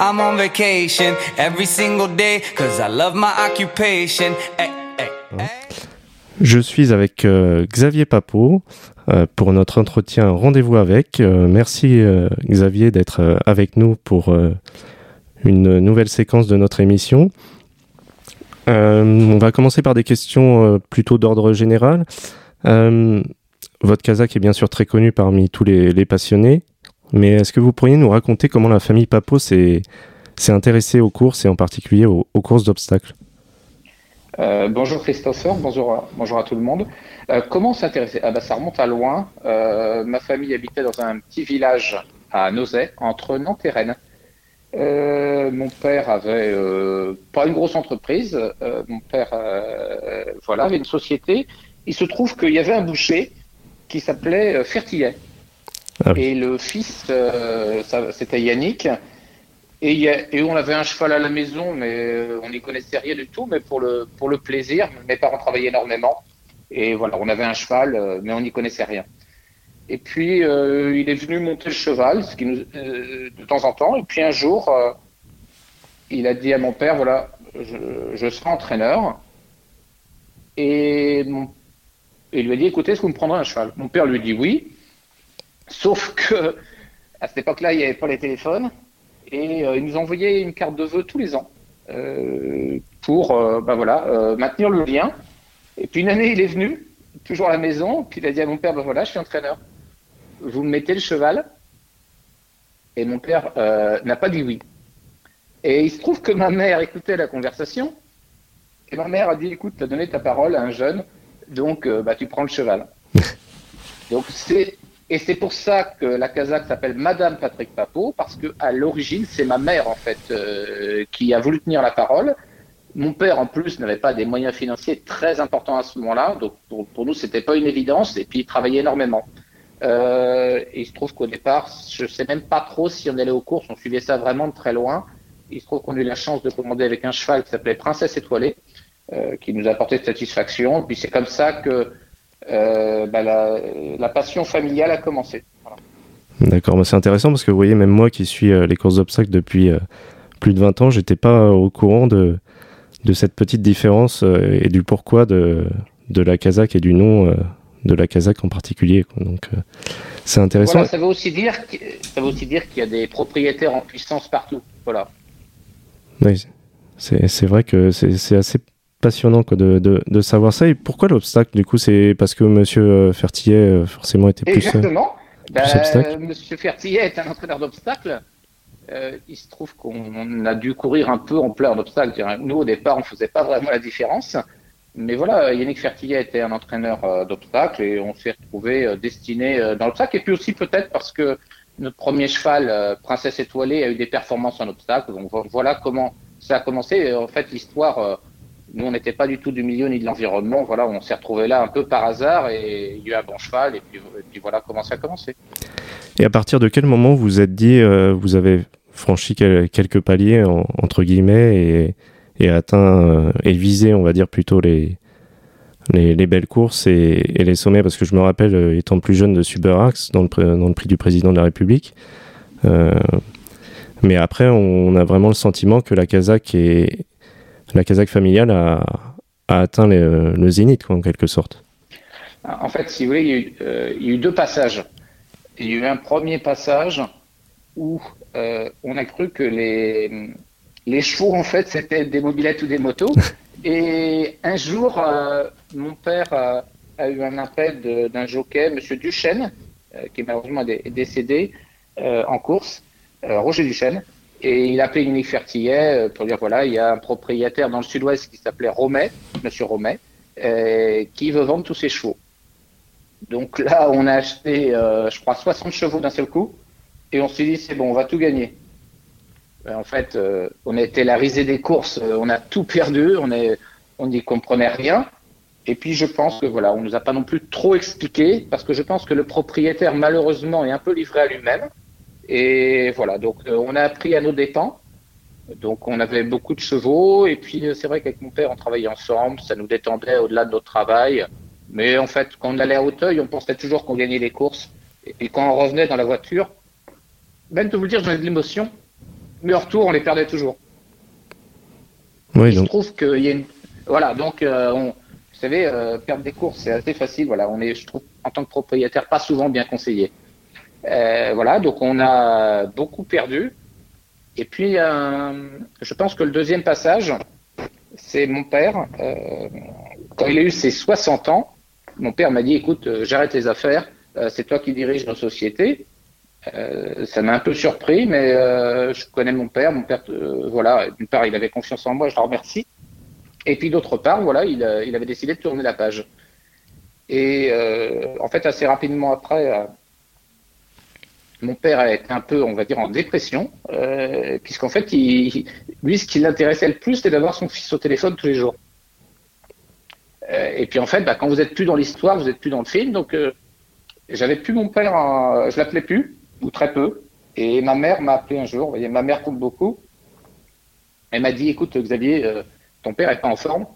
I'm on vacation every single day, I love my occupation. Hey, hey, hey. Je suis avec euh, Xavier Papot euh, pour notre entretien Rendez-vous avec. Euh, merci Xavier d'être avec nous pour une nouvelle séquence de notre émission. On va commencer par des questions plutôt d'ordre général. Votre Kazakh est bien sûr très connu parmi tous les passionnés, mais est-ce que vous pourriez nous raconter comment la famille Papot s'est intéressée aux courses et en particulier aux, courses d'obstacles? Euh, bonjour Christopher, bonjour à, tout le monde. Euh, comment s'intéresser? Ah bah, Ça remonte à loin. Euh, ma famille habitait dans un petit village à Nozay, entre Nantes et Rennes. Mon père avait pas une grosse entreprise. Mon père voilà, avait une société. Il se trouve qu'il y avait un boucher qui s'appelait Fertillet. Ah. Et le fils, euh, c'était Yannick. Et, on avait un cheval à la maison, mais euh, on n'y connaissait rien du tout, mais pour le, plaisir. Mes parents travaillaient énormément. Et voilà, on avait un cheval, euh, mais on n'y connaissait rien. Et puis, il est venu monter le cheval, de temps en temps. Et puis un jour, il a dit à mon père, voilà, je, serai entraîneur. Et il lui a dit, écoutez, est-ce que vous me prendrez un cheval? Mon père lui dit oui. Sauf que à cette époque-là, il n'y avait pas les téléphones et euh, il nous envoyait une carte de vœux tous les ans euh, pour euh, ben voilà, euh, maintenir le lien. Et puis une année, il est venu, toujours à la maison, puis il a dit à mon père, ben voilà, je suis entraîneur. Vous me mettez le cheval Et mon père n'a pas dit oui. Et il se trouve que ma mère écoutait la conversation et ma mère a dit, écoute, tu as donné ta parole à un jeune, donc bah, tu prends le cheval. donc c'est et c'est pour ça que la Kazakh s'appelle Madame Patrick Papot, parce que à l'origine, c'est ma mère, en fait, euh, qui a voulu tenir la parole. Mon père, en plus, n'avait pas des moyens financiers très importants à ce moment-là, donc pour, pour nous, c'était pas une évidence, et puis il travaillait énormément. Euh, il se trouve qu'au départ, je sais même pas trop si on allait aux courses, on suivait ça vraiment de très loin. Il se trouve qu'on a eu la chance de commander avec un cheval qui s'appelait Princesse Étoilée, euh, qui nous a apporté satisfaction. Puis c'est comme ça que euh, bah, la, la passion familiale a commencé. Voilà. D'accord, bah, c'est intéressant parce que vous voyez, même moi qui suis euh, les courses d'obstacles depuis euh, plus de 20 ans, j'étais pas au courant de, de cette petite différence et du pourquoi de, de la Kazakh et du nom de la Kazakh en particulier. quoi. Donc c'est intéressant. Voilà, ça veut aussi dire que- ça veut aussi dire qu'il y a des propriétaires en puissance partout. Voilà. Oui, c'est vrai que c'est assez passionnant quoi, de, de, de savoir ça. Et pourquoi l'obstacle Du coup, c'est parce que Monsieur euh, Fertillet euh, forcément était plus. euh, Exactement. Ben, obstacle. Monsieur Fertillet est un entraîneur d'obstacles. Euh, il se trouve qu'on a dû courir un peu en plein d'obstacles. Nous, au départ, on ne faisait pas vraiment la différence. Mais voilà, Yannick Fertillet était un entraîneur euh, d'obstacles et on s'est retrouvé euh, destiné dans l'obstacle. Et puis aussi peut-être parce que notre premier cheval, Princesse Étoilée, a eu des performances en obstacle. Donc vo- voilà comment ça a commencé. En fait, l'histoire, nous, on n'était pas du tout du milieu ni de l'environnement. Voilà, on s'est retrouvé là un peu par hasard et il y a eu un bon cheval. Et puis, voilà comment ça a commencé. Et à partir de quel moment vous vous êtes dit, euh, vous avez franchi quel- quelques paliers en- entre guillemets et, atteint euh, et visé, on va dire plutôt les les, les belles courses et, les sommets? Parce que je me rappelle euh, étant plus jeune de Suberax dans le dans le prix du président de la République. Mais après, on a vraiment le sentiment que la Kazakh et la Kazakh familiale a, a atteint le, le zénith quoi, en quelque sorte. En fait, si vous voulez, il y, a eu, euh, il y a eu deux passages. Il y a eu un premier passage où euh, on a cru que les, les chevaux, en fait, c'était des mobilettes ou des motos. Et un jour, euh, mon père a, a eu un appel d'un jockey, Monsieur Duchesne, qui malheureusement est décédé en course, Roger Duchesne. Et il a appelé Unique Fertillet euh, pour dire voilà, il y a un propriétaire dans le sud-ouest qui s'appelait Romet, Monsieur Romet, euh, qui veut vendre tous ses chevaux. Donc là, on a acheté, euh, je crois, 60 chevaux d'un seul coup, et on s'est dit, c'est bon, on va tout gagner. Euh, En fait, euh, on a été la risée des courses, on a tout perdu, on est, on n'y comprenait rien. Et puis je pense que voilà, on nous a pas non plus trop expliqué, parce que je pense que le propriétaire, malheureusement, est un peu livré à lui-même. Et voilà, donc euh, on a appris à nos dépens. Donc on avait beaucoup de chevaux, et puis euh, c'est vrai qu'avec mon père, on travaillait ensemble, ça nous détendait au-delà de notre travail. Mais en fait, quand on allait à Hauteuil, on pensait toujours qu'on gagnait les courses. Et puis quand on revenait dans la voiture, même de vous le dire, j'avais de l'émotion. mais en retour, on les perdait toujours. Oui, donc, trouve qu'il y a une. Voilà, donc, euh, on... vous savez, euh, perdre des courses, c'est assez facile. Voilà, on est, je trouve, en tant que propriétaire, pas souvent bien conseillé. Euh, voilà, donc on a beaucoup perdu. Et puis, euh, je pense que le deuxième passage, c'est mon père. euh, quand il a eu ses 60 ans, mon père m'a dit, écoute, j'arrête les affaires, c'est toi qui diriges nos sociétés. Ça m'a un peu surpris, mais je connais mon père. Mon père, voilà, d'une part, il avait confiance en moi, je le remercie. Et puis d'autre part, voilà, il, avait décidé de tourner la page. Et en fait, assez rapidement après, mon père a été un peu, on va dire, en dépression, euh, puisqu'en fait, lui, ce qui l'intéressait le plus, c'était d'avoir son fils au téléphone tous les jours. Euh, et puis en fait, bah, quand vous êtes plus dans l'histoire, vous êtes plus dans le film, donc euh, j'avais plus mon père, en- je l'appelais plus, ou très peu. Et ma mère m'a appelé un jour, vous voyez, ma mère compte beaucoup. Elle m'a dit, écoute Xavier, ton père est pas en forme.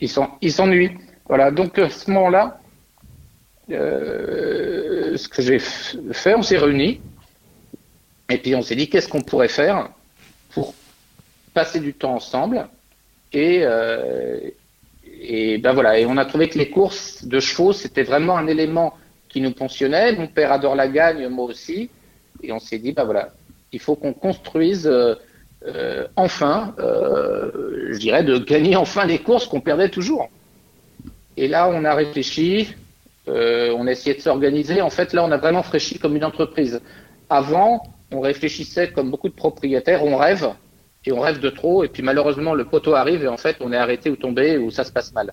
Il s'ennuie. Voilà, donc à ce moment-là, euh, ce que j'ai fait, on s'est réunis. Et puis on s'est dit, qu'est-ce qu'on pourrait faire pour passer du temps ensemble et, euh, et ben voilà, et on a trouvé que les courses de chevaux, c'était vraiment un élément qui nous pensionnait. Mon père adore la gagne, moi aussi. Et on s'est dit, ben voilà, il faut qu'on construise euh, enfin, je dirais, de gagner enfin les courses qu'on perdait toujours. Et là, on a réfléchi, euh, on a essayé de s'organiser. En fait, là, on a vraiment réfléchi comme une entreprise. Avant, on réfléchissait comme beaucoup de propriétaires, on rêve, et on rêve de trop, et puis malheureusement, le poteau arrive, et en fait, on est arrêté ou tombé, ou ça se passe mal.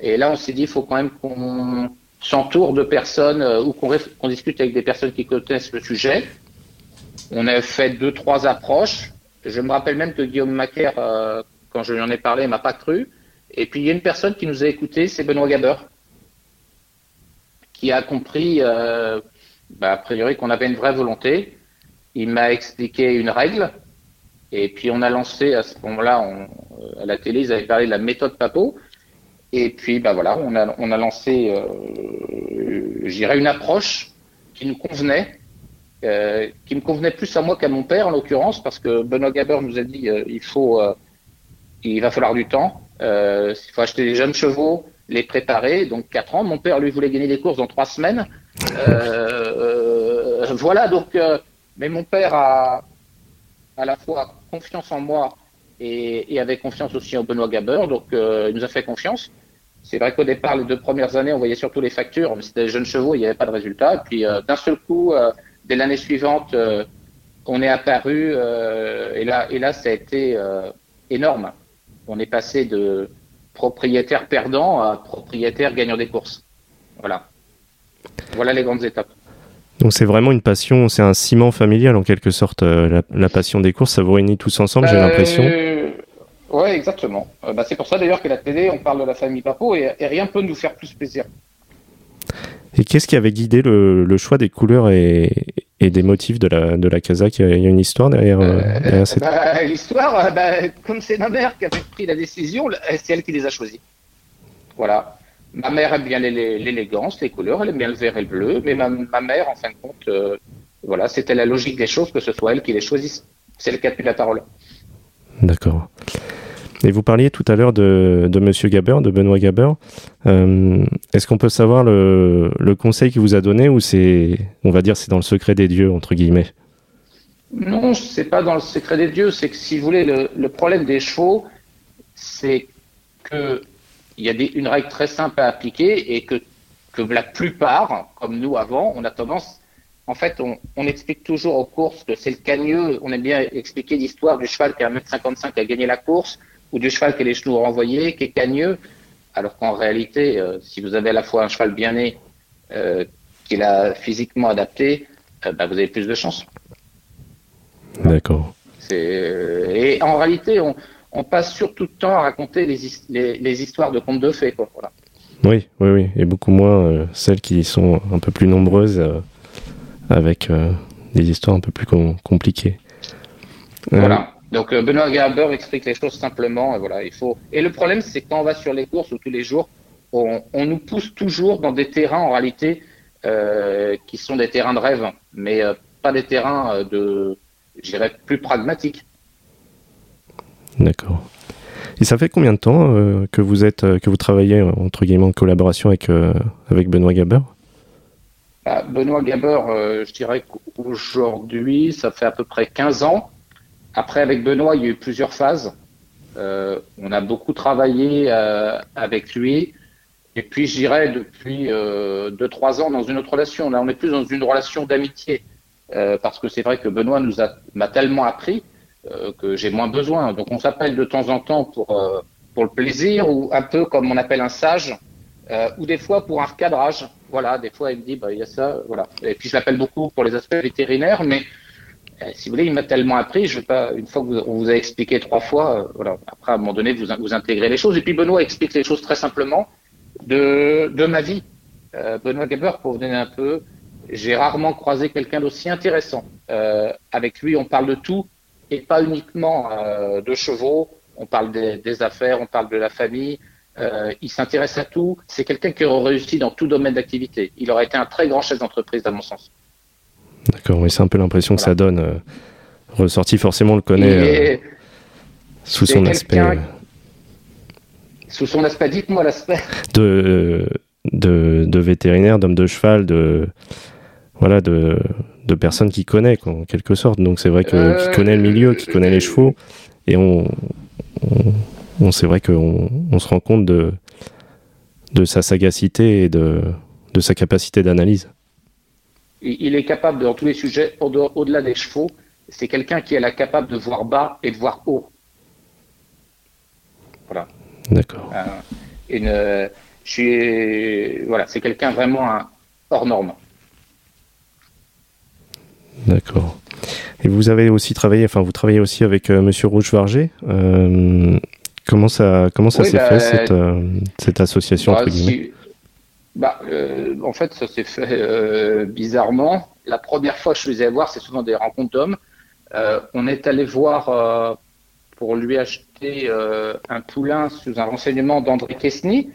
Et là, on s'est dit, il faut quand même qu'on s'entoure de personnes, euh, ou qu'on discute avec des personnes qui connaissent le sujet. On a fait deux, trois approches. Je me rappelle même que Guillaume Macaire, euh, quand je lui en ai parlé, m'a pas cru. Et puis, il y a une personne qui nous a écoutés, c'est Benoît Gaber, qui a compris, euh, bah, a priori, qu'on avait une vraie volonté. Il m'a expliqué une règle. Et puis, on a lancé, à ce moment-là, on- à la télé, ils avaient parlé de la méthode Papo. Et puis, bah voilà, on a, on a lancé, euh, je dirais, une approche qui nous convenait, euh, qui me convenait plus à moi qu'à mon père, en l'occurrence, parce que Benoît Gaber nous a dit, euh, il faut, euh, il va falloir du temps, euh, il faut acheter des jeunes chevaux, les préparer, donc quatre ans. Mon père, lui, voulait gagner des courses dans trois semaines. Euh, euh, voilà, donc, euh, mais mon père a à la fois confiance en moi et, et avait confiance aussi en Benoît Gaber, donc il nous a fait confiance. C'est vrai qu'au départ, les deux premières années, on voyait surtout les factures, c'était des jeunes chevaux, il n'y avait pas de résultat. Et puis d'un seul coup, dès l'année suivante, on est apparu, et là, et là, ça a été énorme. On est passé de propriétaire perdant à propriétaire gagnant des courses. Voilà. Voilà les grandes étapes. donc c'est vraiment une passion, c'est un ciment familial en quelque sorte. euh, la, la passion des courses, ça vous réunit tous ensemble, j'ai Euh, l'impression. Ouais, exactement. Euh, bah, c'est pour ça d'ailleurs que la télé, on parle de la famille Papo et, et rien peut nous faire plus plaisir. Et qu'est-ce qui avait guidé le, le choix des couleurs et, et des motifs de la, de la Kazakh Il y a une histoire derrière, euh, derrière cette... Bah, L'histoire, euh, bah, comme c'est ma mère qui avait pris la décision, c'est elle qui les a choisis. Voilà. Ma mère aime bien l'élé- l'élégance, les couleurs, elle aime bien le vert et le bleu, mais ma, ma mère, en fin de compte, euh, voilà, c'était la logique des choses que ce soit elle qui les choisisse. C'est le qui a tenu la parole. D'accord. Et vous parliez tout à l'heure de, de Monsieur Gaber, de Benoît Gaber. Euh, Est-ce qu'on peut savoir le, conseil qu'il vous a donné ou c'est, on va dire, c'est dans le secret des dieux entre guillemets? Non, c'est pas dans le secret des dieux. C'est que si vous voulez, le, problème des chevaux, c'est que il y a une règle très simple à appliquer et que, que la plupart, comme nous avant, on a tendance, en fait, on, on explique toujours aux courses que c'est le cagneux. On aime bien expliquer l'histoire du cheval qui a 1m55 qui a gagné la course ou du cheval qui a les genoux renvoyés, qui est cagneux. Alors qu'en réalité, euh, si vous avez à la fois un cheval bien né, euh, qui l'a physiquement adapté, euh, bah, vous avez plus de chance. D'accord. Euh, Et en réalité, on, on passe surtout de temps à raconter les, his- les, les histoires de contes de fées. Quoi. Voilà. Oui, oui, oui. Et beaucoup moins celles qui sont un peu plus nombreuses avec des histoires un peu plus com- compliquées. Voilà. Donc euh, Benoît Gerber explique les choses simplement. Et, voilà, il faut... et le problème, c'est quand on va sur les courses ou tous les jours, on, on nous pousse toujours dans des terrains en réalité euh, qui sont des terrains de rêve. Mais euh, pas des terrains de, je dirais, plus pragmatiques. D'accord. Et ça fait combien de temps que vous êtes, que vous travaillez entre guillemets en collaboration avec avec Benoît Gaber bah, Benoît Gaber, je dirais qu'aujourd'hui, ça fait à peu près 15 ans. Après, avec Benoît, il y a eu plusieurs phases. Euh, on a beaucoup travaillé euh, avec lui. Et puis, je dirais, depuis 2-3 euh, ans, dans une autre relation. Là, on est plus dans une relation d'amitié. parce que c'est vrai que Benoît nous m'a tellement appris que j'ai moins besoin. Donc, on s'appelle de temps en temps pour, pour le plaisir ou un peu comme on appelle un sage. ou des fois pour un recadrage. Voilà, des fois, il me dit, bah, il y a ça, voilà. Et puis, je l'appelle beaucoup pour les aspects vétérinaires, mais euh, si vous voulez, il m'a tellement appris, je vais pas, une fois que vous, vous a expliqué trois fois, euh, voilà, après, à un moment donné, vous, vous intégrez les choses. Et puis, Benoît explique les choses très simplement de, ma vie. Euh, Benoît Geber, pour vous donner un peu, j'ai rarement croisé quelqu'un d'aussi intéressant. Euh, avec lui, on parle de tout et pas uniquement euh, de chevaux. On parle des, des, affaires, on parle de la famille. il s'intéresse à tout. C'est quelqu'un qui aurait réussi dans tout domaine d'activité. Il aurait été un très grand chef d'entreprise, à mon sens. D'accord, oui, c'est un peu l'impression que ça donne. Euh, ressorti, forcément, on le connaît euh, sous son aspect. Euh, sous son aspect, dites-moi l'aspect. De, de, de, vétérinaire, d'homme de cheval, de. Voilà, de, de personnes qui connaît, en quelque sorte. Donc c'est vrai que qui connaît le milieu, qui connaît les chevaux. Et on. on, c'est vrai qu'on on se rend compte de, de sa sagacité et de, de sa capacité d'analyse il est capable, dans tous les sujets, au-delà des chevaux, c'est quelqu'un qui est capable de voir bas et de voir haut. Voilà. D'accord. Euh, une, je suis, voilà, c'est quelqu'un vraiment hors norme. D'accord. Et vous avez aussi travaillé, enfin, vous travaillez aussi avec euh, Monsieur Rouge Varger. Euh, comment ça, comment ça s'est bah, fait cette, cette association bah, entre guillemets? Bah, euh, en fait, ça s'est fait euh, bizarrement. La première fois que je suis allé voir, c'est souvent des rencontres d'hommes. Euh, on est allé voir pour lui acheter un poulain sous un renseignement d'André Kesny.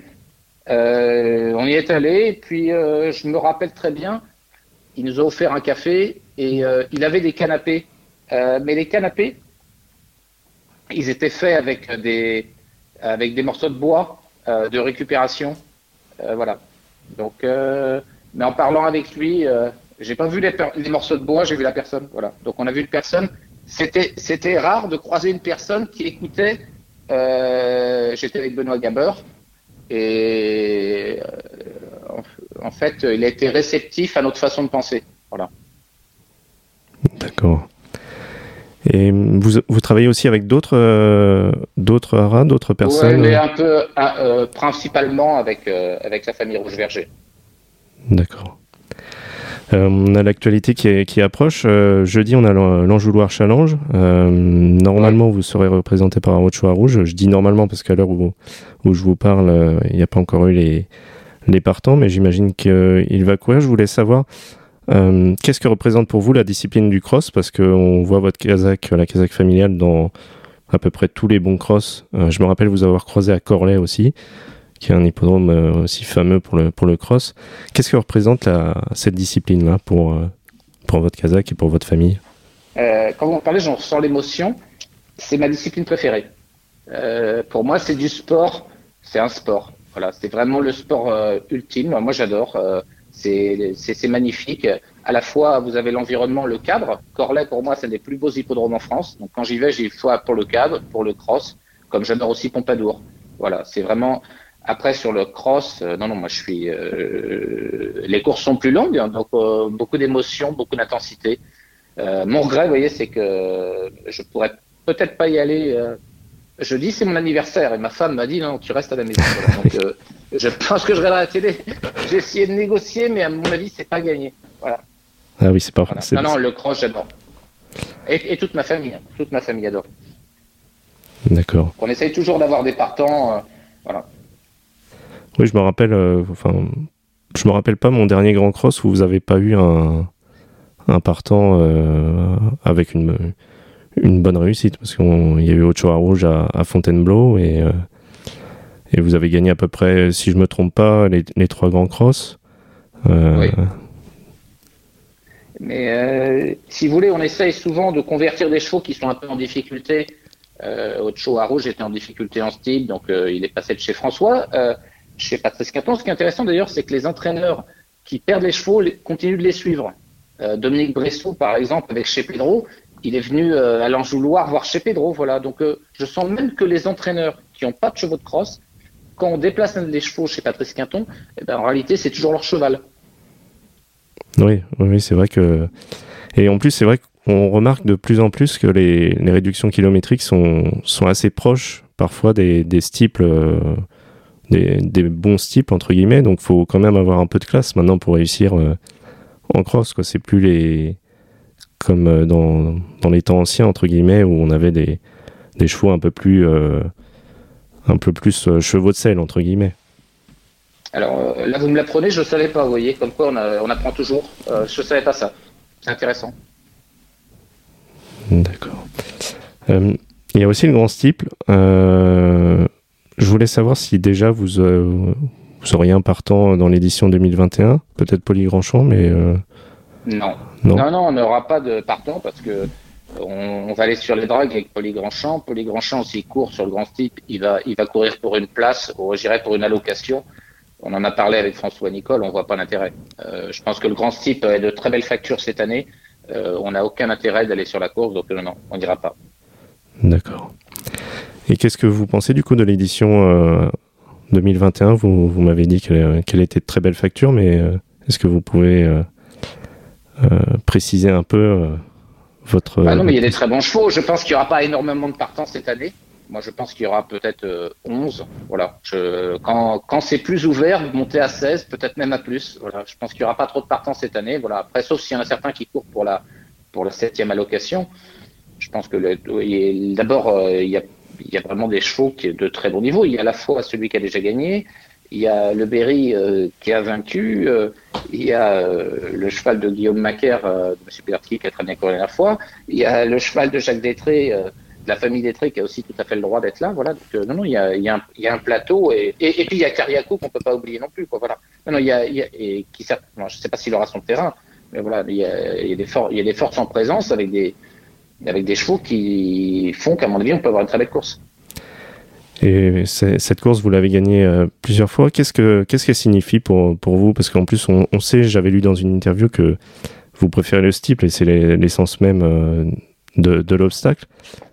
on y est allé, et puis je me rappelle très bien, il nous a offert un café et il avait des canapés. mais les canapés, ils étaient faits avec des, avec des morceaux de bois de récupération. voilà. Donc, euh, mais en parlant avec lui, euh, j'ai pas vu les, morceaux de bois, j'ai vu la personne. Voilà. Donc, on a vu une personne. C'était, c'était rare de croiser une personne qui écoutait. Euh, j'étais avec Benoît Gaber et euh, en, en, fait, il a été réceptif à notre façon de penser. Voilà. D'accord. Et vous, vous, travaillez aussi avec d'autres euh, d'autres haras, d'autres personnes Oui, mais un peu, euh, principalement avec, euh, avec la famille Rouge Verger. D'accord. on a l'actualité qui, qui, approche. jeudi, on a l'Anjouloir Challenge. normalement, vous serez représenté par un autre choix rouge. Je dis normalement parce qu'à l'heure où, où, je vous parle, il n'y a pas encore eu les, les partants, mais j'imagine qu'il va courir. Je voulais savoir euh, Qu'est-ce que représente pour vous la discipline du cross? Parce qu'on voit votre Kazakh, la Kazakh familiale, dans à peu près tous les bons cross. Euh, je me rappelle vous avoir croisé à Corlay aussi, qui est un hippodrome euh, aussi fameux pour le, pour le cross. Qu'est-ce que représente cette discipline-là pour, euh, pour votre Kazakh et pour votre famille? Quand vous parlez, j'en ressens l'émotion. C'est ma discipline préférée. pour moi, c'est du sport. C'est un sport. Voilà, c'est vraiment le sport ultime. Moi, j'adore. C'est magnifique. À la fois, vous avez l'environnement, le cadre. Corlay, pour moi, c'est un des plus beaux hippodromes en France. Donc, quand j'y vais, j'y fois pour le cadre, pour le cross, comme j'adore aussi Pompadour. Voilà, c'est vraiment. Après, sur le cross, euh, non, non, moi, je suis. Euh, les courses sont plus longues, hein, donc euh, beaucoup d'émotions, beaucoup d'intensité. Mon regret, vous voyez, c'est que je pourrais peut-être pas y aller jeudi, c'est mon anniversaire et ma femme m'a dit non, tu restes à la maison. Donc, euh, je pense que je regarderai la télé. J'ai essayé de négocier, mais à mon avis, c'est pas gagné. Voilà. Ah oui, c'est pas voilà. Non, non, le cross, j'adore. Et, et, toute ma famille, hein. toute ma famille adore. D'accord. On essaye toujours d'avoir des partants. Euh, voilà. Oui, je me rappelle. Euh, enfin, je me rappelle pas mon dernier grand cross où vous avez pas eu un, un partant euh, avec une une bonne réussite parce qu'il y a eu Ochoa Rouge à, Fontainebleau et, euh, et vous avez gagné à peu près, si je me trompe pas, les, trois grands crosses. Euh... Oui. Mais euh, si vous voulez, on essaye souvent de convertir des chevaux qui sont un peu en difficulté. Euh, Ocho Rouge était en difficulté en style, donc il est passé de chez François. Chez Patrice Quinton, ce qui est intéressant d'ailleurs, c'est que les entraîneurs qui perdent les chevaux continuent de les suivre. Dominique Bressot, par exemple, avec chez Pedro, il est venu euh, à l'Anjouloir voir chez Pedro. Voilà. Donc, euh, je sens même que les entraîneurs qui n'ont pas de chevaux de crosse, quand on déplace des chevaux chez Patrice Quinton, eh ben, en réalité, c'est toujours leur cheval. Oui, oui, c'est vrai que. Et en plus, c'est vrai qu'on remarque de plus en plus que les, les réductions kilométriques sont, assez proches parfois des, des euh, des, des, bons steeples, entre guillemets. Donc, il faut quand même avoir un peu de classe maintenant pour réussir en cross. C'est plus les. Comme euh, dans, dans les temps anciens, entre guillemets, où on avait des, des chevaux un peu plus. euh, un peu plus euh, chevaux de sel, entre guillemets. Alors là, vous me l'apprenez, je ne savais pas, vous voyez, comme quoi on, a- on apprend toujours. Euh, je ne savais pas ça. C'est intéressant. D'accord. Euh, il y a aussi le grand steeple. Je voulais savoir si déjà vous, vous auriez un partant dans l'édition 2021, peut-être Polygrandchamp, mais euh, Non. Non. non, non, on n'aura pas de partant parce que on, on va aller sur les dragues avec Poly Grandchamp. Poly Grandchamp, s'il court sur le grand type, il va, il va courir pour une place ou j'irais pour une allocation. On en a parlé avec François Nicole, on voit pas l'intérêt. Euh, je pense que le grand type est de très belles factures cette année. Euh, on n'a aucun intérêt d'aller sur la course, donc euh, non, on n'ira pas. d'accord. Et qu'est-ce que vous pensez du coup de l'édition euh, 2021 Vous, vous m'avez dit qu'elle était de très belle facture, mais euh, est-ce que vous pouvez euh, euh, préciser un peu euh, votre... Ah non, mais il y a des très bons chevaux. Je pense qu'il n'y aura pas énormément de partants cette année. Moi, je pense qu'il y aura peut-être euh, 11. Voilà. Je, quand quand c'est plus ouvert, vous montez à 16, peut-être même à plus. Voilà. Je pense qu'il n'y aura pas trop de partants cette année. Voilà. Après, sauf s'il y en a certains qui courent pour la, pour la septième allocation. Je pense que d'abord, euh, il y a, y a vraiment des chevaux qui est de très bon niveau. Il y a à la fois celui qui a déjà gagné, il y a le Berry euh, qui a vaincu, euh, il y a euh, le cheval de Guillaume Macaire, euh, de M. Pilarski, qui a très bien couru la dernière fois, il y a le cheval de Jacques Détré, euh, de la famille Détré, qui a aussi tout à fait le droit d'être là. Voilà. Donc, euh, non, non, il y a, un, plateau, et, et, puis il y a Cariaco qu'on peut pas oublier non plus. Quoi, voilà. Non, non, il y a, et qui, moi, je sais pas s'il aura son terrain, mais voilà, il y a des forces en présence avec des avec des chevaux qui font qu'à mon avis, on peut avoir une très belle course. Et cette course, vous l'avez gagnée euh, plusieurs fois. Qu'est-ce que qu'est-ce qu'elle signifie pour, pour vous? Parce qu'en plus, on, on sait, j'avais lu dans une interview que vous préférez le steeple et c'est les- l'essence même euh, de, de l'obstacle.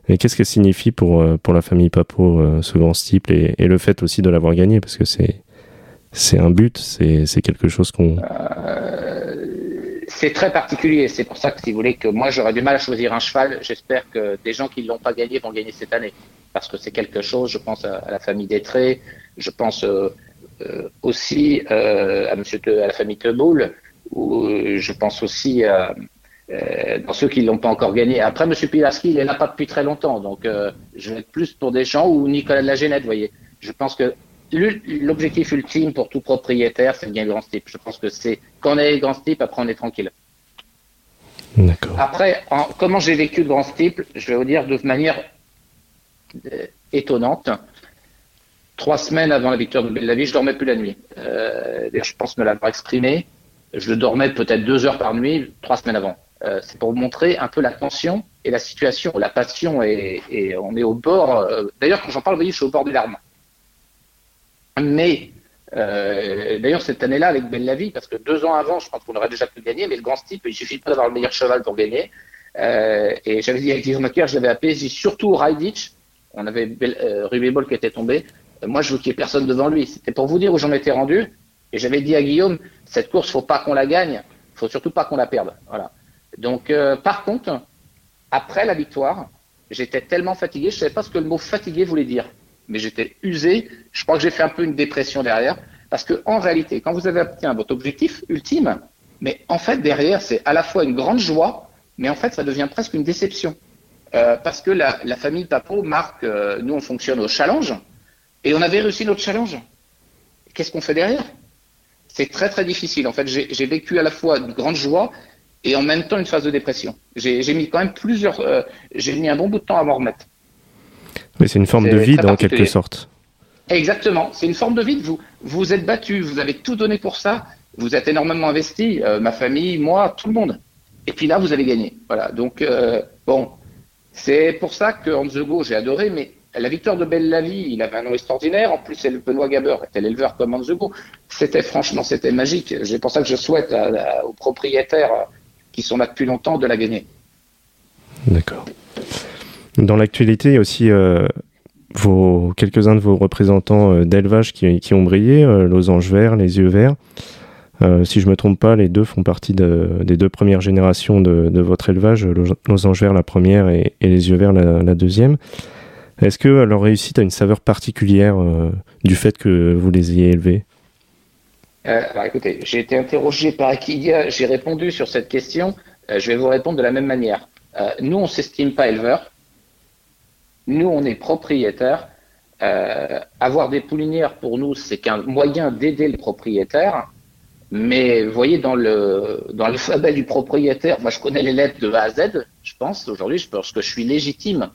Mais qu'est-ce qu'elle signifie pour, euh, pour la famille Papo, ce grand steeple et, et le fait aussi de l'avoir gagné Parce que c'est c'est un but, c'est quelque chose qu'on. C'est très particulier. C'est pour ça que, si vous voulez, que moi, j'aurais du mal à choisir un cheval. J'espère que des gens qui ne l'ont pas gagné vont gagner cette année. Parce que c'est quelque chose, je pense à, la famille Détré, je pense euh, euh, aussi euh, à, monsieur Te- à la famille Teboul, ou je pense aussi à, ceux qui ne l'ont pas encore gagné. Après, monsieur Pilarski, il est là pas depuis très longtemps. Donc, je vais être plus pour des gens ou Nicolas de la Génette, vous voyez. Je pense que l'objectif ultime pour tout propriétaire, c'est de gagner le grand type. Je pense que c'est quand on est grand type, après on est tranquille. D'accord. Après, en- comment j'ai vécu le grand steeple, je vais vous dire de manière euh, étonnante. Trois semaines avant la victoire de Belle-la-Vie, je dormais plus la nuit. Euh, je pense me l'avoir exprimé. Je dormais peut-être deux heures par nuit, trois semaines avant. Euh, c'est pour vous montrer un peu la tension et la situation, la passion, et, et on est au bord. D'ailleurs, quand j'en parle, vous voyez, je suis au bord des larmes. Mais euh, d'ailleurs, cette année-là, avec Belle la Vie, parce que deux ans avant, je pense qu'on aurait déjà pu gagner, mais le grand type, il suffit pas d'avoir le meilleur cheval pour gagner. Euh, et j'avais dit avec Guillaume Macaire, je l'avais appelé, j'ai surtout Raidich, on avait euh, Ruby Ball qui était tombé. Euh, moi, je veux qu'il n'y ait personne devant lui. C'était pour vous dire où j'en étais rendu. Et j'avais dit à Guillaume, cette course, faut pas qu'on la gagne, faut surtout pas qu'on la perde. Voilà. Donc, par contre, après la victoire, j'étais tellement fatigué, je savais pas ce que le mot fatigué voulait dire. Mais j'étais usé. Je crois que j'ai fait un peu une dépression derrière. Parce que, en réalité, quand vous avez atteint votre objectif ultime, mais en fait, derrière, c'est à la fois une grande joie, mais en fait, ça devient presque une déception. Euh, parce que la, famille Papo marque, euh, nous, on fonctionne au challenge, et on avait réussi notre challenge. Qu'est-ce qu'on fait derrière? C'est très, très difficile. En fait, j'ai vécu à la fois une grande joie et en même temps une phase de dépression. J'ai j'ai mis quand même plusieurs. euh, j'ai mis un bon bout de temps à m'en remettre. Mais c'est une forme de vide en quelque sorte. Exactement. C'est une forme de vide. Vous vous êtes battu, vous avez tout donné pour ça, vous êtes énormément investi, euh, ma famille, moi, tout le monde. Et puis là, vous avez gagné. Voilà. Donc, euh, bon, c'est pour ça que On the Go, j'ai adoré, mais la victoire de Belle Lavie, il avait un nom extraordinaire. En plus, c'est Benoît Gaber était l'éleveur comme On the Go. C'était franchement, c'était magique. C'est pour ça que je souhaite aux propriétaires qui sont là depuis longtemps de la gagner. D'accord. Dans l'actualité, il y a aussi euh, quelques-uns de vos représentants euh, d'élevage qui, ont brillé, euh, Losange Vert, les yeux verts. si je ne me trompe pas, les deux font partie des deux premières générations de, votre élevage, Losange Vert la première et, les yeux verts la, deuxième. Est-ce que leur réussite a une saveur particulière du fait que vous les ayez élevés? Écoutez, j'ai été interrogé par Akidia, j'ai répondu sur cette question, je vais vous répondre de la même manière. nous, on ne s'estime pas éleveurs, nous, on est propriétaire. Euh, avoir des poulinières, pour nous, c'est qu'un moyen d'aider le propriétaire. Mais vous voyez, dans le dans l'alphabet du propriétaire, moi je connais les lettres de A à Z, je pense, aujourd'hui, je pense que je suis légitime.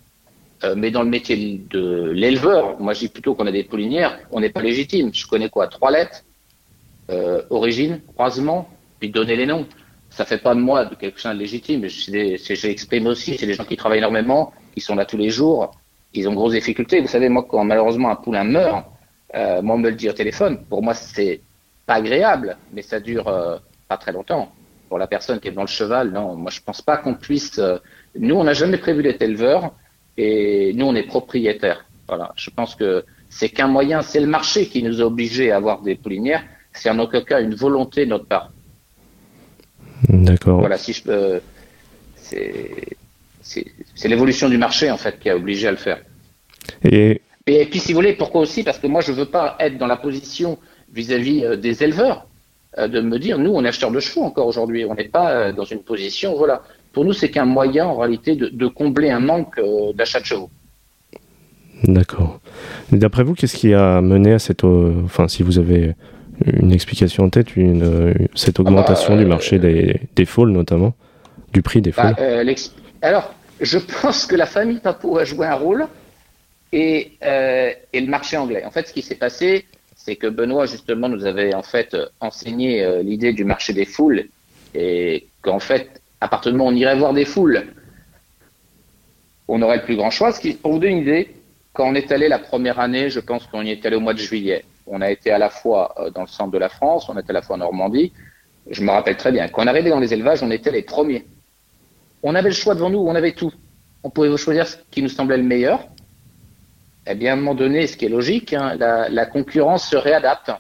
Euh, mais dans le métier de l'éleveur, moi je dis plutôt qu'on a des poulinières, on n'est pas légitime. Je connais quoi? Trois lettres euh, Origine, croisement, puis donner les noms. Ça fait pas de moi de quelqu'un de légitime. J'exprime aussi, c'est des gens qui travaillent énormément, qui sont là tous les jours, ils ont grosses difficultés. Vous savez, moi, quand malheureusement un poulain meurt, euh, moi, on me le dit au téléphone. Pour moi, c'est pas agréable, mais ça dure euh, pas très longtemps. Pour la personne qui est dans le cheval, non, moi, je pense pas qu'on puisse. Euh, nous, on n'a jamais prévu d'être éleveur et nous, on est propriétaire. Voilà. Je pense que c'est qu'un moyen, c'est le marché qui nous a obligés à avoir des poulinières. C'est en aucun cas une volonté de notre part. D'accord. Voilà, si je peux. C'est c'est l'évolution du marché en fait qui a obligé à le faire. Et... Et, puis si vous voulez, pourquoi aussi? Parce que moi je veux pas être dans la position vis-à-vis euh, des éleveurs euh, de me dire nous on est acheteurs de chevaux encore aujourd'hui, on n'est pas euh, dans une position voilà. Pour nous c'est qu'un moyen en réalité de, combler un manque d'achat de chevaux. D'accord. D'après vous, qu'est-ce qui a mené à cette, enfin si vous avez une explication en tête, une, cette augmentation ah bah, du marché des, des notamment, du prix des bah, fôles Alors, je pense que la famille Papou a joué un rôle et, euh, et le marché anglais. En fait, ce qui s'est passé, c'est que Benoît justement nous avait en fait enseigné euh, l'idée du marché des foules et qu'en fait, à partir du moment où on irait voir des foules, on aurait le plus grand choix. Ce qui, pour vous donner une idée, quand on est allé la première année, je pense qu'on y est allé au mois de juillet. On a été à la fois euh, dans le centre de la France, on était à la fois en Normandie. Je me rappelle très bien. Quand on arrivait dans les élevages, on était les premiers on avait le choix devant nous, on avait tout. On pouvait choisir ce qui nous semblait le meilleur. Eh bien, à un moment donné, ce qui est logique, hein, la, concurrence se réadapte.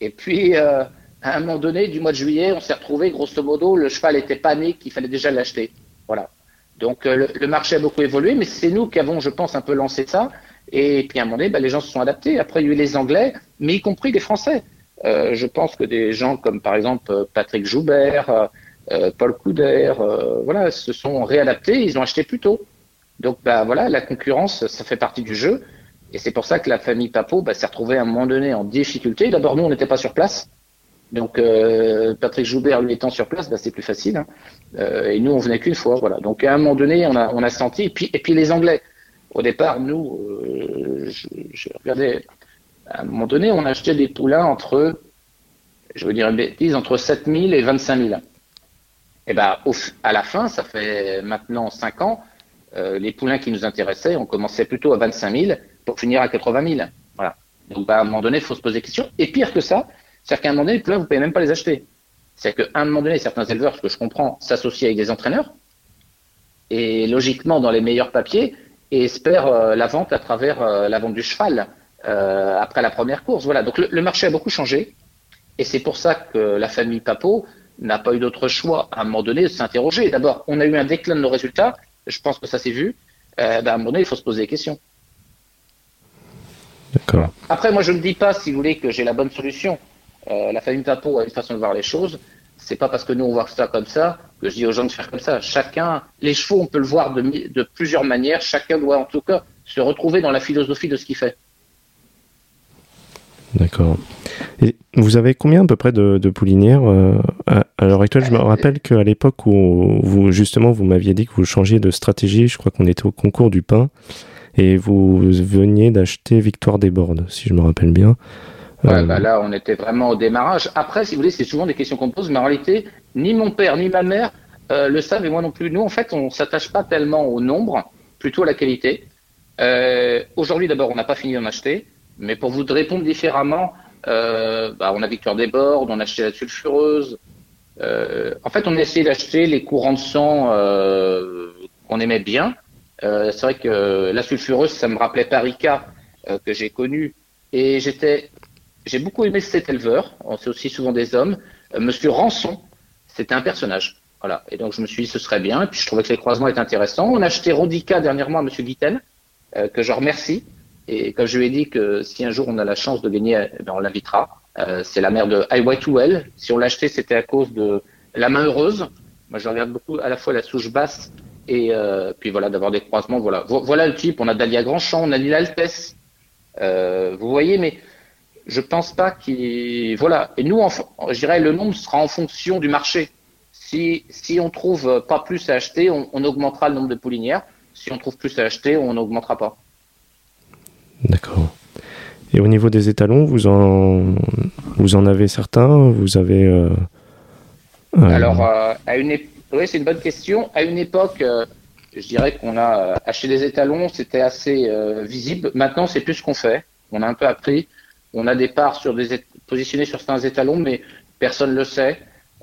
Et puis, euh, à un moment donné, du mois de juillet, on s'est retrouvé, grosso modo, le cheval était panique, il fallait déjà l'acheter. Voilà. Donc, euh, le, marché a beaucoup évolué, mais c'est nous qui avons, je pense, un peu lancé ça. Et puis, à un moment donné, bah, les gens se sont adaptés. Après, il y a les Anglais, mais y compris les Français. Euh, je pense que des gens comme, par exemple, Patrick Joubert, Paul Couder, euh, voilà, se sont réadaptés, ils ont acheté plus tôt. Donc bah voilà, la concurrence, ça fait partie du jeu. Et c'est pour ça que la famille Papo bah, s'est retrouvée à un moment donné en difficulté. D'abord, nous, on n'était pas sur place. Donc euh, Patrick Joubert, lui étant sur place, bah, c'est plus facile. Hein. Euh, et nous, on venait qu'une fois. Voilà. Donc à un moment donné, on a, senti. Et puis, et puis les Anglais. Au départ, nous, euh, je, je, regardais. À un moment donné, on achetait des poulains entre, je veux dire une bêtise, entre 7000 et 25 000. Et eh ben, à la fin, ça fait maintenant 5 ans, euh, les poulains qui nous intéressaient, on commençait plutôt à 25 000 pour finir à 80 000. Voilà. Donc, bah, à un moment donné, il faut se poser des questions. Et pire que ça, c'est qu'à un moment donné, les poulains, vous ne pouvez même pas les acheter. C'est qu'à un moment donné, certains éleveurs, ce que je comprends, s'associent avec des entraîneurs et logiquement dans les meilleurs papiers et espèrent euh, la vente à travers euh, la vente du cheval après la première course. Voilà. Donc, le, le marché a beaucoup changé. Et c'est pour ça que la famille Papo n'a pas eu d'autre choix à un moment donné de s'interroger. D'abord, on a eu un déclin de nos résultats. Je pense que ça s'est vu. Euh, ben, à un moment donné, il faut se poser des questions. D'accord. Après, moi, je ne dis pas, si vous voulez, que j'ai la bonne solution. Euh, la famille Tapo a une façon de voir les choses. C'est pas parce que nous on voit ça comme ça que je dis aux gens de faire comme ça. Chacun, les chevaux, on peut le voir de, de plusieurs manières. Chacun doit en tout cas se retrouver dans la philosophie de ce qu'il fait. D'accord. Et vous avez combien à peu près de, poulinières euh, à, l'heure actuelle? Je me rappelle qu'à l'époque où vous justement vous m'aviez dit que vous changiez de stratégie, je crois qu'on était au concours du pain et vous veniez d'acheter Victoire des Bordes, si je me rappelle bien. Euh, bah là, on était vraiment au démarrage. Après, si vous voulez, c'est souvent des questions qu'on pose, mais en réalité, ni mon père ni ma mère euh, le savent et moi non plus. Nous, en fait, on s'attache pas tellement au nombre, plutôt à la qualité. Euh, Aujourd'hui, d'abord, on n'a pas fini d'en acheter, mais pour vous répondre différemment, euh, bah, on a Victor Desbordes, on a acheté la sulfureuse. Euh, en fait, on a essayé d'acheter les courants de sang euh, qu'on aimait bien. C'est vrai que la sulfureuse, ça me rappelait Parica que j'ai connu, et j'étais, j'ai beaucoup aimé cet éleveur. C'est aussi souvent des hommes. Monsieur Rançon, c'était un personnage. Voilà. Et donc, je me suis dit, ce serait bien. Et puis, je trouvais que les croisements étaient intéressants. On a acheté Rodica dernièrement à Monsieur Guitten, euh, que je remercie. Et comme je lui ai dit que si un jour on a la chance de gagner, eh ben, on l'invitera. Euh, c'est la mère de Highway to Well. Si on l'a acheté, c'était à cause de la main heureuse. Moi, je regarde beaucoup à la fois la souche basse et euh, puis voilà d'avoir des croisements. Voilà, voilà le type. On a Dalia Grandchamp, on a Lila Alpes. Euh, vous voyez, mais je pense pas qu'il voilà. Et nous, je dirais, le nombre sera en fonction du marché. Si, si on trouve pas plus à acheter, on, on, augmentera le nombre de poulinières. Si on trouve plus à acheter, on n'augmentera pas. D'accord. Et au niveau des étalons, vous en, vous en avez certains Vous avez. Euh, Alors, euh, à une oui, c'est une bonne question. À une époque, euh, je dirais qu'on a acheté des étalons, c'était assez visible. Maintenant, c'est plus ce qu'on fait. On a un peu appris. On a des parts sur des positionnés sur certains étalons, mais personne ne le sait.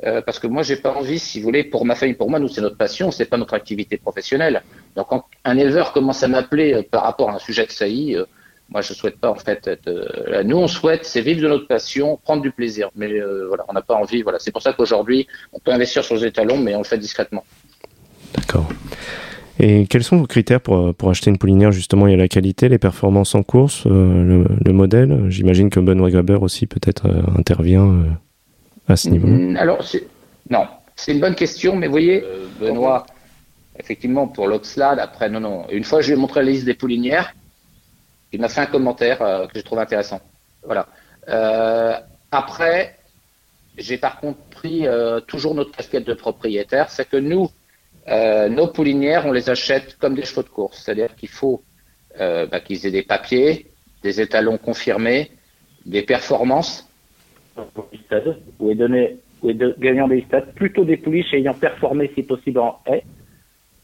Euh, parce que moi, j'ai pas envie, si vous voulez, pour ma famille, pour moi, nous, c'est notre passion, c'est pas notre activité professionnelle. Donc, quand un éleveur commence à m'appeler euh, par rapport à un sujet de saillie, euh, moi, je souhaite pas, en fait, être, nous, on souhaite, c'est vivre de notre passion, prendre du plaisir. Mais voilà, on n'a pas envie, voilà. C'est pour ça qu'aujourd'hui, on peut investir sur les étalons, mais on le fait discrètement. D'accord. Et quels sont vos critères pour, pour acheter une poulinière Justement, il y a la qualité, les performances en course, le, le, modèle. J'imagine que Benoît Graber aussi peut-être intervient à ce niveau mm, Alors, non, c'est une bonne question, mais vous voyez, euh, Benoît, effectivement, pour l'Oxlade, après, non, non, une fois je lui ai montré la liste des poulinières, il m'a fait un commentaire euh, que je trouve intéressant. Voilà. Euh, après, j'ai par contre pris toujours notre casquette de propriétaire, c'est que nous, nos poulinières, on les achète comme des chevaux de course, c'est-à-dire qu'il faut bah, qu'ils aient des papiers, des étalons confirmés, des performances, gagnant des stades, plutôt des pouliches ayant performé si possible en haie,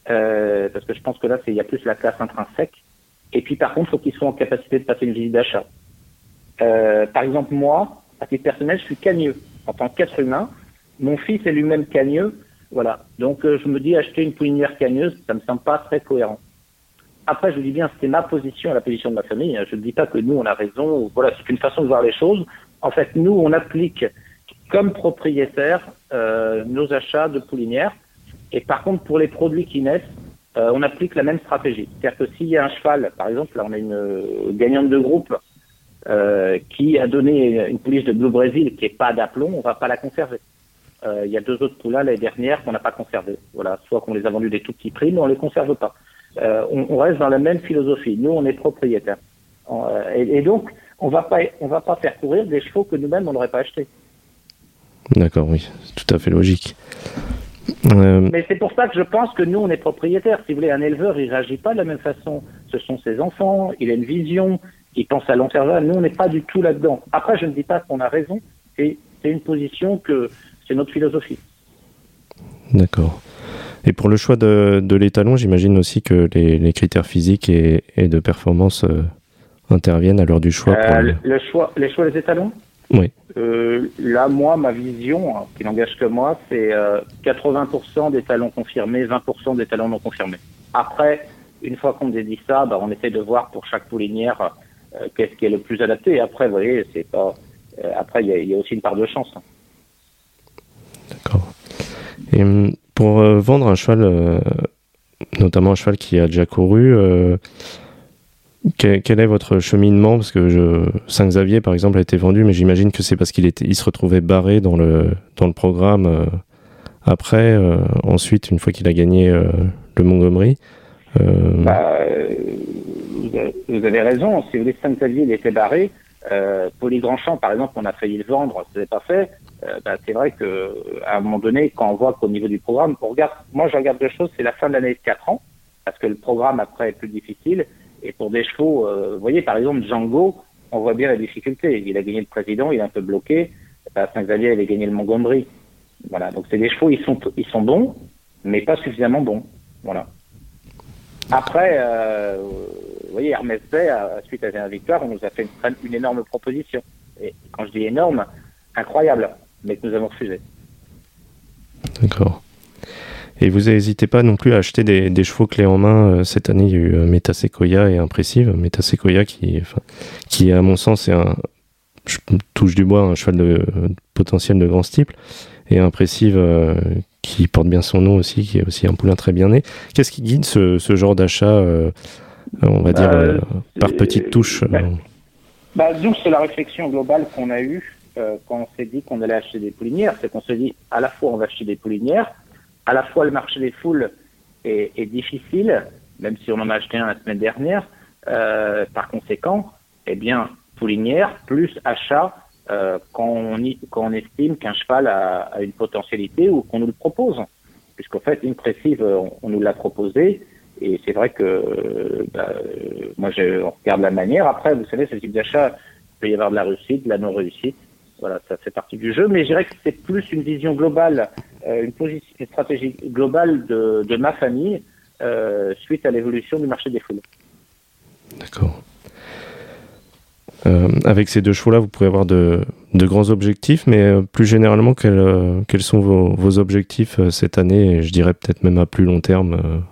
euh, parce que je pense que là, il y a plus la classe intrinsèque. Et puis par contre, il faut qu'ils soient en capacité de passer une visite d'achat. Euh, par exemple, moi, à titre personnel, je suis cagneux. En tant qu'être humain, mon fils est lui-même cagneux. Voilà. Donc euh, je me dis, acheter une poulinière cagneuse, ça me semble pas très cohérent. Après, je dis bien, c'était ma position, la position de ma famille. Je ne dis pas que nous, on a raison. Voilà, c'est une façon de voir les choses. En fait, nous, on applique comme propriétaire euh, nos achats de poulinières. Et par contre, pour les produits qui naissent, euh, on applique la même stratégie. C'est-à-dire que s'il y a un cheval, par exemple, là, on a une euh, gagnante de groupe euh, qui a donné une pouliche de Blue Brésil qui n'est pas d'aplomb, on va pas la conserver. Il y a deux autres poulas l'année dernière qu'on n'a pas conservées. Voilà, soit qu'on les a vendus des tout petits prix, mais on les conserve pas. On, reste dans la même philosophie. Nous, on est propriétaire. Et, et donc, on va pas, on va pas faire courir des chevaux que nous-mêmes on n'aurait pas achetés. D'accord, oui, c'est tout à fait logique. Euh... Mais c'est pour ça que je pense que nous, on est propriétaires. Si vous voulez, un éleveur, il réagit pas de la même façon. Ce sont ses enfants, il a une vision, il pense à long terme. Nous, on n'est pas du tout là-dedans. Après, je ne dis pas qu'on a raison, c'est une position que c'est notre philosophie. D'accord. Et pour le choix de, de l'étalon, j'imagine aussi que les, les, critères physiques et, et de performance euh, interviennent à l'heure du choix euh, le... le... choix Les choix des étalons? Oui. Euh, là, moi, ma vision, hein, qui n'engage que moi, c'est euh, 80% des talons confirmés, 20% des talons non confirmés. Après, une fois qu'on dit ça, bah, on essaie de voir pour chaque poulinière euh, qu'est-ce qui est le plus adapté. Et après, vous voyez, c'est pas. Euh, après, il y, y, a aussi une part de chance. Hein. D'accord. Et hum, pour vendre un cheval, notamment un cheval qui a déjà couru, quel, est votre cheminement? Parce que Saint-Xavier, par exemple, a été vendu, mais j'imagine que c'est parce qu'il il se retrouvait barré dans le, programme euh, après, euh, ensuite, une fois qu'il a gagné euh, le Montgomery. Bah, vous, avez, raison. Si vous voulez, Saint-Xavier, il était barré. Poly Grandchamp, par exemple, on a failli le vendre, ce n'est pas fait. Bah, c'est vrai que à un moment donné, quand on voit qu'au niveau du programme, on regarde, moi je regarde deux choses, c'est la fin de l'année de 4 ans, parce que le programme après est plus difficile, et pour des chevaux, euh, vous voyez, par exemple, Django, on voit bien la difficulté. Il a gagné le président, il est un peu bloqué. À Saint-Xavier, il a gagné le Montgomery. Voilà, donc c'est des chevaux, ils sont, ils sont bons, mais pas suffisamment bon. Voilà. Après, euh, vous voyez, Hermès Bay, suite à la victoire, on nous a fait une, une énorme proposition. Et quand je dis énorme, incroyable, mais que nous avons refusé. D'accord. Et vous n'hésitez pas non plus à acheter des, chevaux clés en main. Euh, cette année, il y a eu euh, Metasequoia et Impressive. Metasequoia qui, qui, à mon sens, est un, je touche du bois, un cheval de, potentiel de grand style. Et Impressive euh, qui porte bien son nom aussi, qui est aussi un poulain très bien né. Qu'est-ce qui guide ce, genre d'achat, on va dire, bah, par petites touches bah, bah, c'est la réflexion globale qu'on a eue quand on s'est dit qu'on allait acheter des poulinières. C'est qu'on se dit, à la fois, on va acheter des poulinières, à la fois le marché des foules est, difficile, même si on en a acheté un la semaine dernière. Euh, par conséquent, eh bien, poulinière plus achat euh, quand, on on estime qu'un cheval a, une potentialité ou qu'on nous le propose. Puisqu'en fait, une précise, on, nous l'a proposé. Et c'est vrai que bah, moi, je regarde la manière. Après, vous savez, ce type d'achat, il peut y avoir de la réussite, de la non-réussite. Voilà, ça fait partie du jeu. Mais je dirais que c'est plus une vision globale euh, une, position, stratégie globale de, de ma famille euh, suite à l'évolution du marché des foules. D'accord. Euh, avec ces deux chevaux-là, vous pouvez avoir de, de, grands objectifs, mais plus généralement, quels, quels sont vos, vos, objectifs cette année, et je dirais peut-être même à plus long terme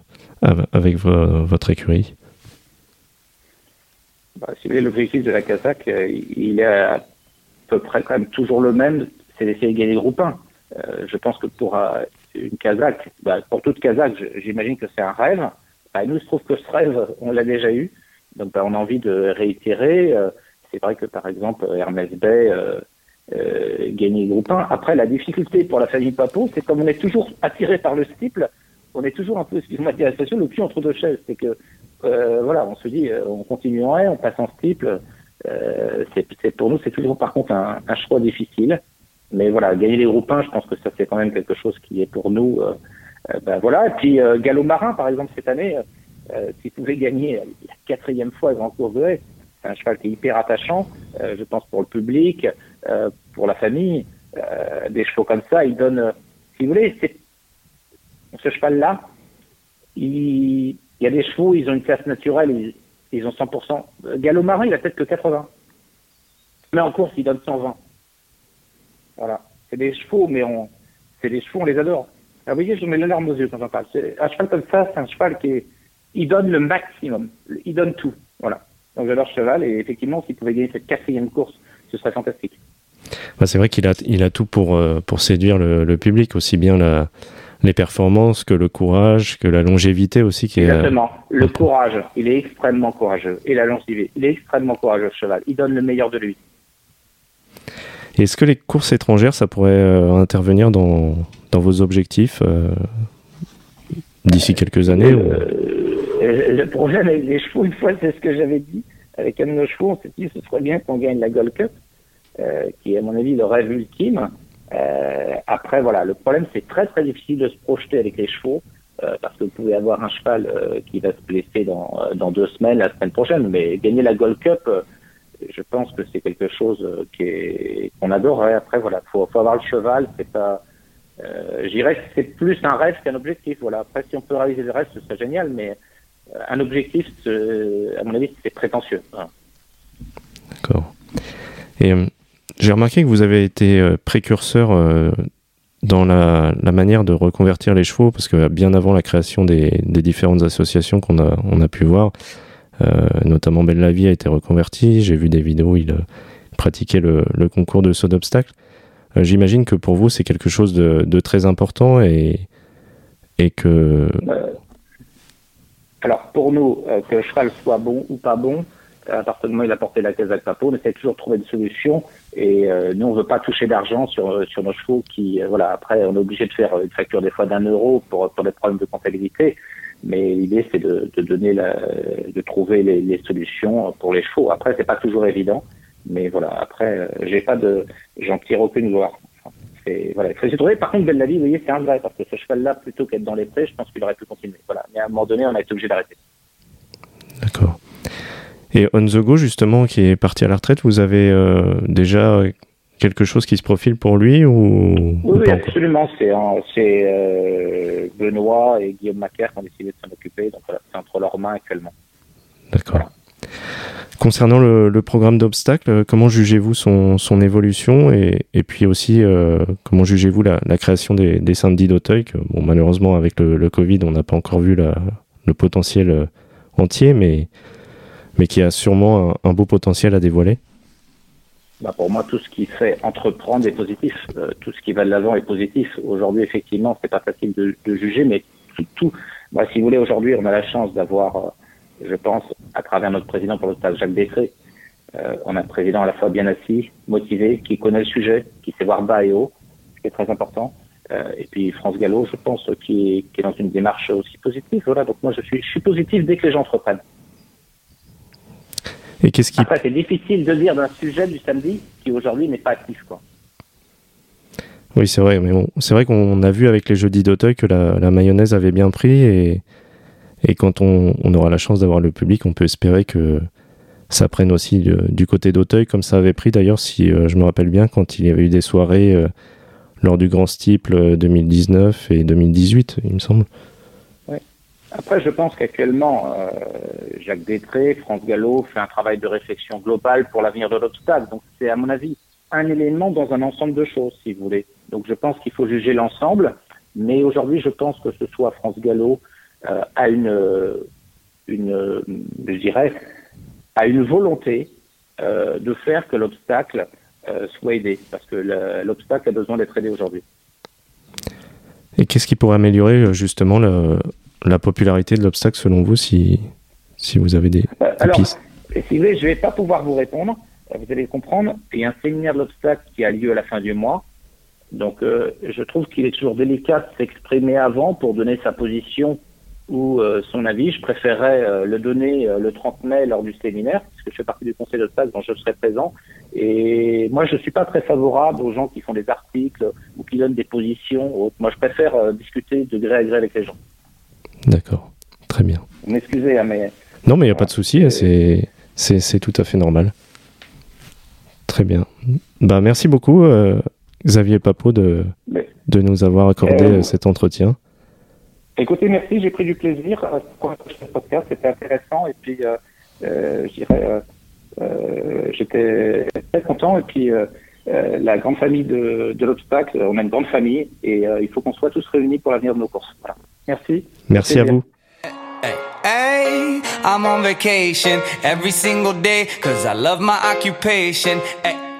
avec votre écurie? Bah, si L'objectif de la Kazakh, il est à peu près quand même toujours le même, c'est d'essayer de gagner le groupe 1. Euh, je pense que pour une Kazakh, bah, pour toute Kazakh, j'imagine que c'est un rêve. Bah, nous, il se trouve que ce rêve, on l'a déjà eu. Donc, bah, on a envie de réitérer. Euh, c'est vrai que, par exemple, Hermès Bay euh, euh, gagner le groupe 1. Après, la difficulté pour la famille Papo, c'est comme on est toujours attiré par le steeple, on est toujours un peu, excuse-moi de dire le cul entre deux chaises. C'est que, voilà, on se dit, on continuerait, on passe en steeple. C'est, pour nous, c'est toujours par contre un, un choix difficile. Mais voilà, gagner les groupes 1, je pense que ça c'est quand même quelque chose qui est pour nous. Euh, euh ben voilà. Et puis euh, Gallo Marin, par exemple, cette année, euh, s'il pouvait gagner la quatrième fois Grand Course de Haie, c'est un cheval qui est hyper attachant, je pense pour le public, pour la famille. des chevaux comme ça, il donne, si vous voulez, ce cheval-là, il, il, y a des chevaux, ils ont une classe naturelle, ils, ils ont 100%. Gallo Marin, il a peut-être que 80. Mais en course, il donne 120. Voilà. C'est des chevaux, mais on, c'est des chevaux, on les adore. Ah, vous voyez, je mets larme aux yeux quand j'en parle. Un cheval comme ça, c'est un cheval qui il donne le maximum. Il donne tout. Voilà. Donc j'adore ce cheval et effectivement, s'il pouvait gagner cette quatrième course, ce serait fantastique. Bah, c'est vrai qu'il a, il a tout pour, euh, pour séduire le, le, public, aussi bien la, les performances que le courage, que la longévité aussi. Qui Exactement. Est, euh, le courage, il est extrêmement courageux. Et la longévité, il est extrêmement courageux, ce cheval. Il donne le meilleur de lui. Est-ce que les courses étrangères, ça pourrait euh, intervenir dans, dans, vos objectifs euh, d'ici quelques années Le problème avec les chevaux, une fois, c'est ce que j'avais dit. Avec un de nos chevaux, on s'est dit ce serait bien qu'on gagne la Gold Cup, qui est à mon avis le rêve ultime. Après, voilà, le problème, c'est très très difficile de se projeter avec les chevaux. parce que vous pouvez avoir un cheval qui va se blesser dans, dans deux semaines, la semaine prochaine, mais gagner la Gold Cup, je pense que c'est quelque chose euh, qu'on adorerait. Après, voilà, faut, faut avoir le cheval. C'est pas, euh, j'irais que c'est plus un rêve qu'un objectif. Voilà. Après, si on peut réaliser le rêve, ce serait génial. Mais euh, un objectif, à mon avis, c'est prétentieux. D'accord. Et j'ai remarqué que vous avez été précurseur dans la, manière de reconvertir les chevaux, parce que bien avant la création des, différentes associations qu'on a, pu voir, euh, notamment Belle a été reconverti. J'ai vu des vidéos, il pratiquait le, concours de saut d'obstacle. Euh, j'imagine que pour vous, c'est quelque chose de, très important et, que. Euh, alors, pour nous, que le cheval soit bon ou pas bon, à partir du moment où il a porté la à papo, on essaie toujours de trouver des solutions. Et nous, on ne veut pas toucher d'argent sur, sur nos chevaux qui, voilà, après, on est obligé de faire une facture des fois d'un euro pour, pour des problèmes de comptabilité. Mais l'idée, c'est de, de, donner la, de trouver les, solutions pour les chevaux. Après, c'est pas toujours évident, mais voilà. Après, euh, j'ai pas de, j'en tire aucune gloire. c'est, voilà, il faut de trouver. Par contre, Belle la vie, vous voyez, c'est un vrai parce que ce cheval-là, plutôt qu'être dans les prés, je pense qu'il aurait pu continuer. Voilà. Mais à un moment donné, on a été obligé d'arrêter. D'accord. Et On the Go, justement, qui est parti à la retraite, vous avez euh, déjà quelque chose qui se profile pour lui ou, Oui, absolument. C'est euh, Benoît et Guillaume Macaire qui ont décidé de s'en occuper. Donc voilà, c'est entre leurs mains actuellement. D'accord. Concernant le, programme d'obstacles, euh, comment jugez-vous son, son, évolution et, et puis aussi euh, comment jugez-vous la, la, création des, des samedis d'Auteuil bon, Malheureusement, avec le, le Covid, on n'a pas encore vu la, le potentiel entier, mais, mais qui a sûrement un, beau potentiel à dévoiler. Bah pour moi, tout ce qui fait entreprendre est positif. tout ce qui va de l'avant est positif. Aujourd'hui, effectivement, c'est pas facile de, juger, mais tout, tout bah, si vous voulez, aujourd'hui, on a la chance d'avoir je pense, à travers notre président pour le stade Jacques Décré, euh, on a un président à la fois bien assis, motivé, qui connaît le sujet, qui sait voir bas et haut, ce qui est très important. Euh, et puis France Gallo, je pense, qui est, qui est dans une démarche aussi positive. Voilà, donc moi je suis, je suis positif dès que les gens entreprennent. Et qu'est-ce qui... Après, c'est difficile de dire d'un sujet du samedi qui aujourd'hui n'est pas actif, quoi. Oui, c'est vrai, mais bon, c'est vrai qu'on a vu avec les jeudis d'Auteuil que la, la, mayonnaise avait bien pris et, et quand on, aura la chance d'avoir le public, on peut espérer que ça prenne aussi du côté d'Auteuil, comme ça avait pris d'ailleurs, si euh, je me rappelle bien, quand il y avait eu des soirées euh, lors du Grand Stiple 2019 euh, et 2018, il me semble. Après, je pense qu'actuellement, Jacques Détré, France Gallo fait un travail de réflexion globale pour l'avenir de l'obstacle. Donc, c'est à mon avis un élément dans un ensemble de choses, si vous voulez. Donc, je pense qu'il faut juger l'ensemble. Mais aujourd'hui, je pense que ce soit France Gallo, euh, à une, une, je dirais, à une volonté euh, de faire que l'obstacle euh, soit aidé, parce que l'obstacle a besoin d'être aidé aujourd'hui. Et qu'est-ce qui pourrait améliorer justement la popularité de l'obstacle selon vous, si, si vous avez des, Alors, pistes si vous voulez, je ne vais pas pouvoir vous répondre. Vous allez comprendre. Il y a un séminaire de l'obstacle qui a lieu à la fin du mois. Donc, je trouve qu'il est toujours délicat de s'exprimer avant pour donner sa position ou euh, son avis. Je préférerais euh, le donner euh, le 30 mai lors du séminaire, parce que je fais partie du conseil de dont je serai présent. Et moi, je suis pas très favorable aux gens qui font des articles ou qui donnent des positions. Moi, je préfère discuter de gré à gré avec les gens. D'accord, très bien. Vous m'excusez, hein, mais... Non, mais il n'y a pas de souci, hein, c'est, c'est, tout à fait normal. Très bien. Bah, merci beaucoup, Xavier Papot, de, de nous avoir accordé cet entretien. Écoutez, merci, j'ai pris du plaisir à ce podcast, c'était intéressant et puis euh, euh, je dirais, euh, euh, j'étais très content et puis euh, euh, la grande famille de, de l'obstacle, on a une grande famille et il faut qu'on soit tous réunis pour l'avenir de nos courses. Voilà. Merci. Merci à vous. Hey, I'm on vacation every single day cause I love my occupation. Hey.